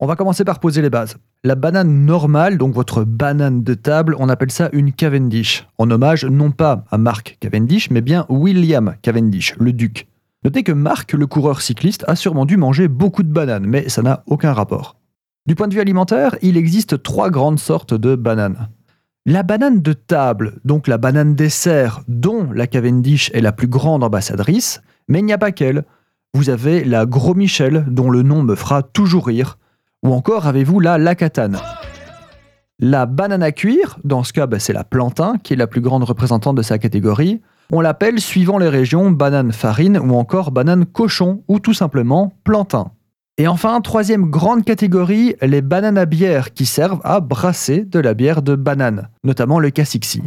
On va commencer par poser les bases. La banane normale, donc votre banane de table, on appelle ça une Cavendish, en hommage non pas à Mark Cavendish, mais bien William Cavendish, le duc. Notez que Mark, le coureur cycliste, a sûrement dû manger beaucoup de bananes, mais ça n'a aucun rapport. Du point de vue alimentaire, il existe trois grandes sortes de bananes. La banane de table, donc la banane dessert, dont la Cavendish est la plus grande ambassadrice, mais il n'y a pas qu'elle. Vous avez la Gros Michel, dont le nom me fera toujours rire, ou encore avez-vous la Lacatane. La banane à cuire, dans ce cas bah, c'est la plantain, qui est la plus grande représentante de sa catégorie. On l'appelle, suivant les régions, banane farine ou encore banane cochon, ou tout simplement plantain. Et enfin, troisième grande catégorie, les bananes à bière qui servent à brasser de la bière de banane, notamment le cassixi.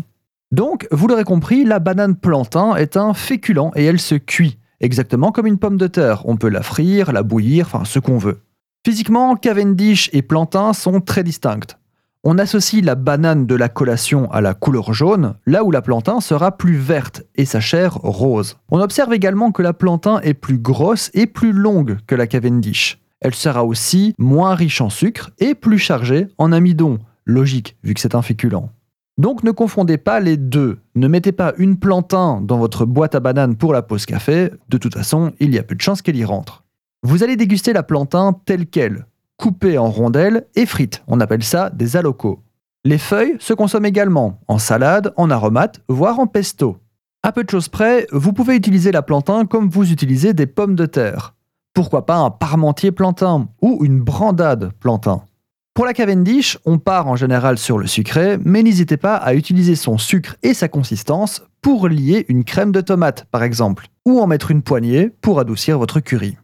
Donc, vous l'aurez compris, la banane plantain est un féculent et elle se cuit, exactement comme une pomme de terre. On peut la frire, la bouillir, enfin ce qu'on veut. Physiquement, Cavendish et plantain sont très distinctes. On associe la banane de la collation à la couleur jaune, là où la plantain sera plus verte et sa chair rose. On observe également que la plantain est plus grosse et plus longue que la Cavendish. Elle sera aussi moins riche en sucre et plus chargée en amidon. Logique, vu que c'est un féculent. Donc ne confondez pas les deux. Ne mettez pas une plantain dans votre boîte à bananes pour la pause café, de toute façon, il y a peu de chances qu'elle y rentre. Vous allez déguster la plantain telle qu'elle, coupées en rondelles et frites. On appelle ça des alocos. Les feuilles se consomment également en salade, en aromate, voire en pesto. À peu de choses près, vous pouvez utiliser la plantain comme vous utilisez des pommes de terre. Pourquoi pas un parmentier plantain ou une brandade plantain? Pour la Cavendish, on part en général sur le sucré, mais n'hésitez pas à utiliser son sucre et sa consistance pour lier une crème de tomate par exemple, ou en mettre une poignée pour adoucir votre curry.